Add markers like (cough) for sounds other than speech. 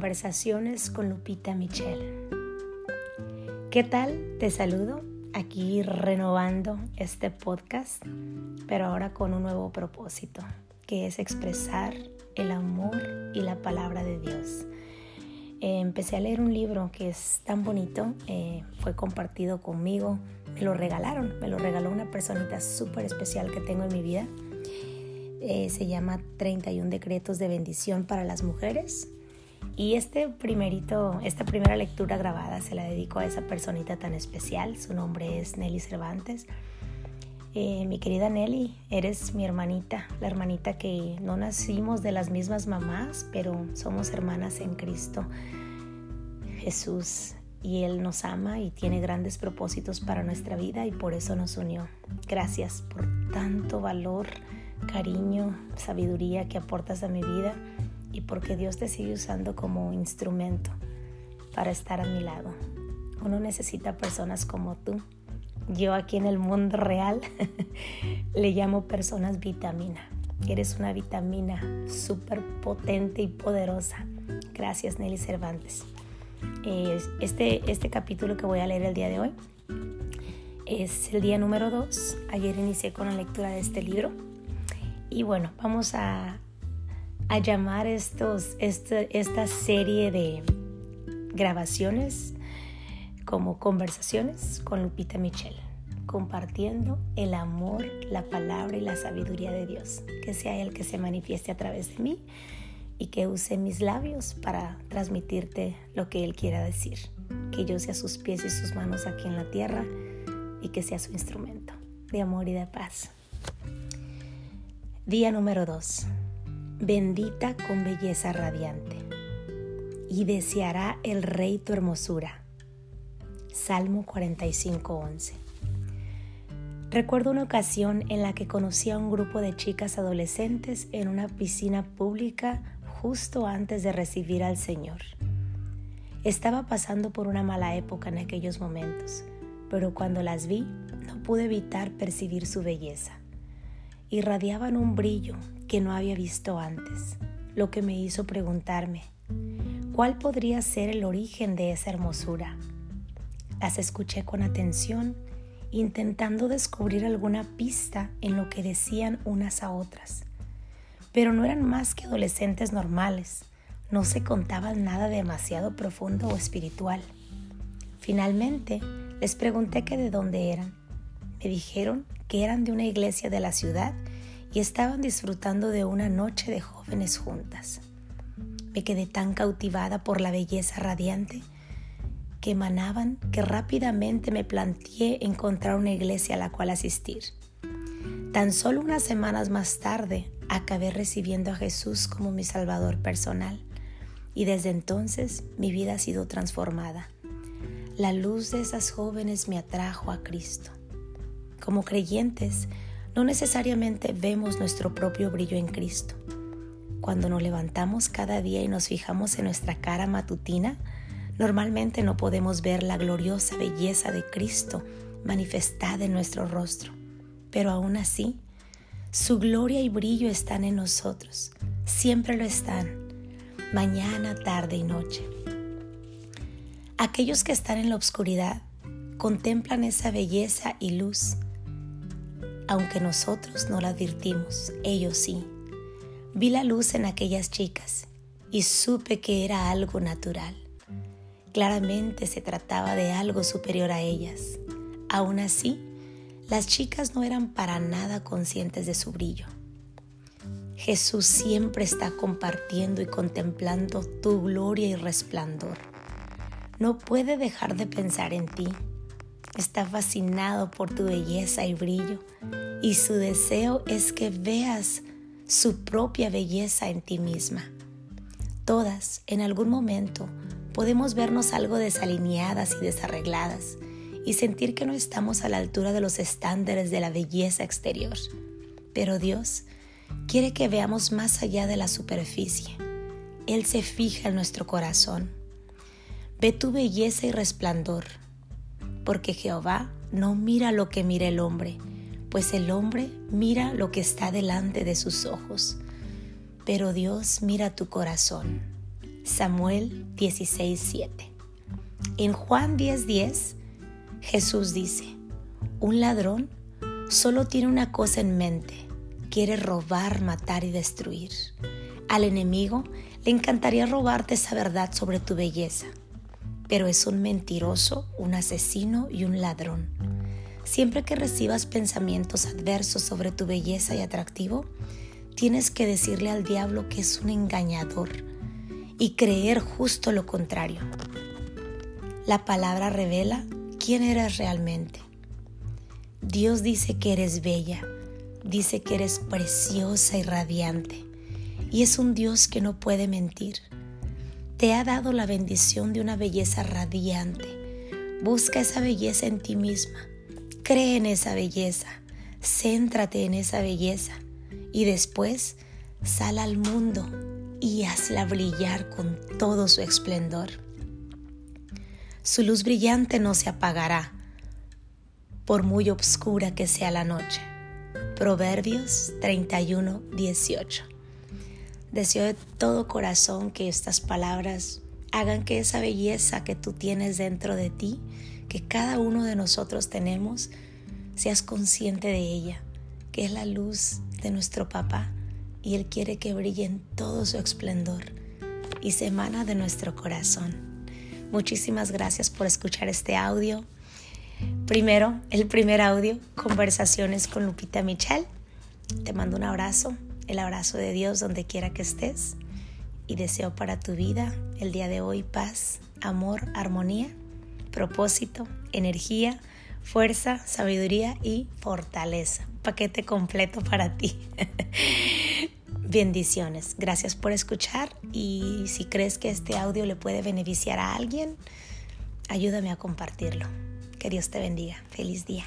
Conversaciones con Lupita Michelle. ¿Qué tal? Te saludo aquí renovando este podcast, pero ahora con un nuevo propósito, que es expresar el amor y la palabra de Dios. Eh, empecé a leer un libro que es tan bonito, eh, fue compartido conmigo, me lo regalaron, me lo regaló una personita súper especial que tengo en mi vida. Eh, se llama 31 decretos de bendición para las mujeres y este primerito, esta primera lectura grabada se la dedico a esa personita tan especial. Su nombre es Nelly Cervantes. Eh, mi querida Nelly, eres mi hermanita, la hermanita que no nacimos de las mismas mamás, pero somos hermanas en Cristo Jesús. Y Él nos ama y tiene grandes propósitos para nuestra vida y por eso nos unió. Gracias por tanto valor, cariño, sabiduría que aportas a mi vida y porque Dios te sigue usando como instrumento para estar a mi lado. Uno necesita personas como tú. Yo aquí en el mundo real (laughs) le llamo personas vitamina. Eres una vitamina súper potente y poderosa. Gracias Nelly Cervantes. Este, este capítulo que voy a leer el día de hoy es el día número 2. Ayer inicié con la lectura de este libro. Y bueno, vamos a, a llamar estos, este, esta serie de grabaciones como conversaciones con Lupita Michelle, compartiendo el amor, la palabra y la sabiduría de Dios. Que sea Él que se manifieste a través de mí y que use mis labios para transmitirte lo que Él quiera decir. Que yo sea sus pies y sus manos aquí en la tierra y que sea su instrumento de amor y de paz. Día número 2 bendita con belleza radiante, y deseará el rey tu hermosura. Salmo 45:11. Recuerdo una ocasión en la que conocí a un grupo de chicas adolescentes en una piscina pública justo antes de recibir al Señor. Estaba pasando por una mala época en aquellos momentos, pero cuando las vi no pude evitar percibir su belleza. Irradiaban un brillo que no había visto antes, lo que me hizo preguntarme, ¿cuál podría ser el origen de esa hermosura? Las escuché con atención, intentando descubrir alguna pista en lo que decían unas a otras. Pero no eran más que adolescentes normales, no se contaban nada demasiado profundo o espiritual. Finalmente, les pregunté que de dónde eran. Me dijeron que eran de una iglesia de la ciudad y estaban disfrutando de una noche de jóvenes juntas. Me quedé tan cautivada por la belleza radiante que emanaban que rápidamente me planteé encontrar una iglesia a la cual asistir. Tan solo unas semanas más tarde acabé recibiendo a Jesús como mi Salvador personal y desde entonces mi vida ha sido transformada. La luz de esas jóvenes me atrajo a Cristo. Como creyentes, no necesariamente vemos nuestro propio brillo en Cristo. Cuando nos levantamos cada día y nos fijamos en nuestra cara matutina, normalmente no podemos ver la gloriosa belleza de Cristo manifestada en nuestro rostro. Pero aún así, su gloria y brillo están en nosotros. Siempre lo están. Mañana, tarde y noche. Aquellos que están en la oscuridad contemplan esa belleza y luz aunque nosotros no la advertimos, ellos sí. Vi la luz en aquellas chicas y supe que era algo natural. Claramente se trataba de algo superior a ellas. Aún así, las chicas no eran para nada conscientes de su brillo. Jesús siempre está compartiendo y contemplando tu gloria y resplandor. No puede dejar de pensar en ti está fascinado por tu belleza y brillo y su deseo es que veas su propia belleza en ti misma. Todas, en algún momento, podemos vernos algo desalineadas y desarregladas y sentir que no estamos a la altura de los estándares de la belleza exterior. Pero Dios quiere que veamos más allá de la superficie. Él se fija en nuestro corazón. Ve tu belleza y resplandor porque Jehová no mira lo que mira el hombre, pues el hombre mira lo que está delante de sus ojos, pero Dios mira tu corazón. Samuel 16:7. En Juan 10:10 Jesús dice, un ladrón solo tiene una cosa en mente, quiere robar, matar y destruir. Al enemigo le encantaría robarte esa verdad sobre tu belleza, pero es un mentiroso, un asesino y un ladrón. Siempre que recibas pensamientos adversos sobre tu belleza y atractivo, tienes que decirle al diablo que es un engañador y creer justo lo contrario. La palabra revela quién eres realmente. Dios dice que eres bella, dice que eres preciosa y radiante, y es un Dios que no puede mentir. Te ha dado la bendición de una belleza radiante. Busca esa belleza en ti misma. Cree en esa belleza. Céntrate en esa belleza. Y después sal al mundo y hazla brillar con todo su esplendor. Su luz brillante no se apagará, por muy oscura que sea la noche. Proverbios 31, 18. Deseo de todo corazón que estas palabras hagan que esa belleza que tú tienes dentro de ti, que cada uno de nosotros tenemos, seas consciente de ella, que es la luz de nuestro papá y Él quiere que brille en todo su esplendor y se emana de nuestro corazón. Muchísimas gracias por escuchar este audio. Primero, el primer audio, conversaciones con Lupita Michel. Te mando un abrazo, el abrazo de Dios donde quiera que estés y deseo para tu vida el día de hoy paz, amor, armonía, propósito, energía, fuerza, sabiduría y fortaleza. Paquete completo para ti. (laughs) Bendiciones. Gracias por escuchar y si crees que este audio le puede beneficiar a alguien, ayúdame a compartirlo. Que Dios te bendiga. Feliz día.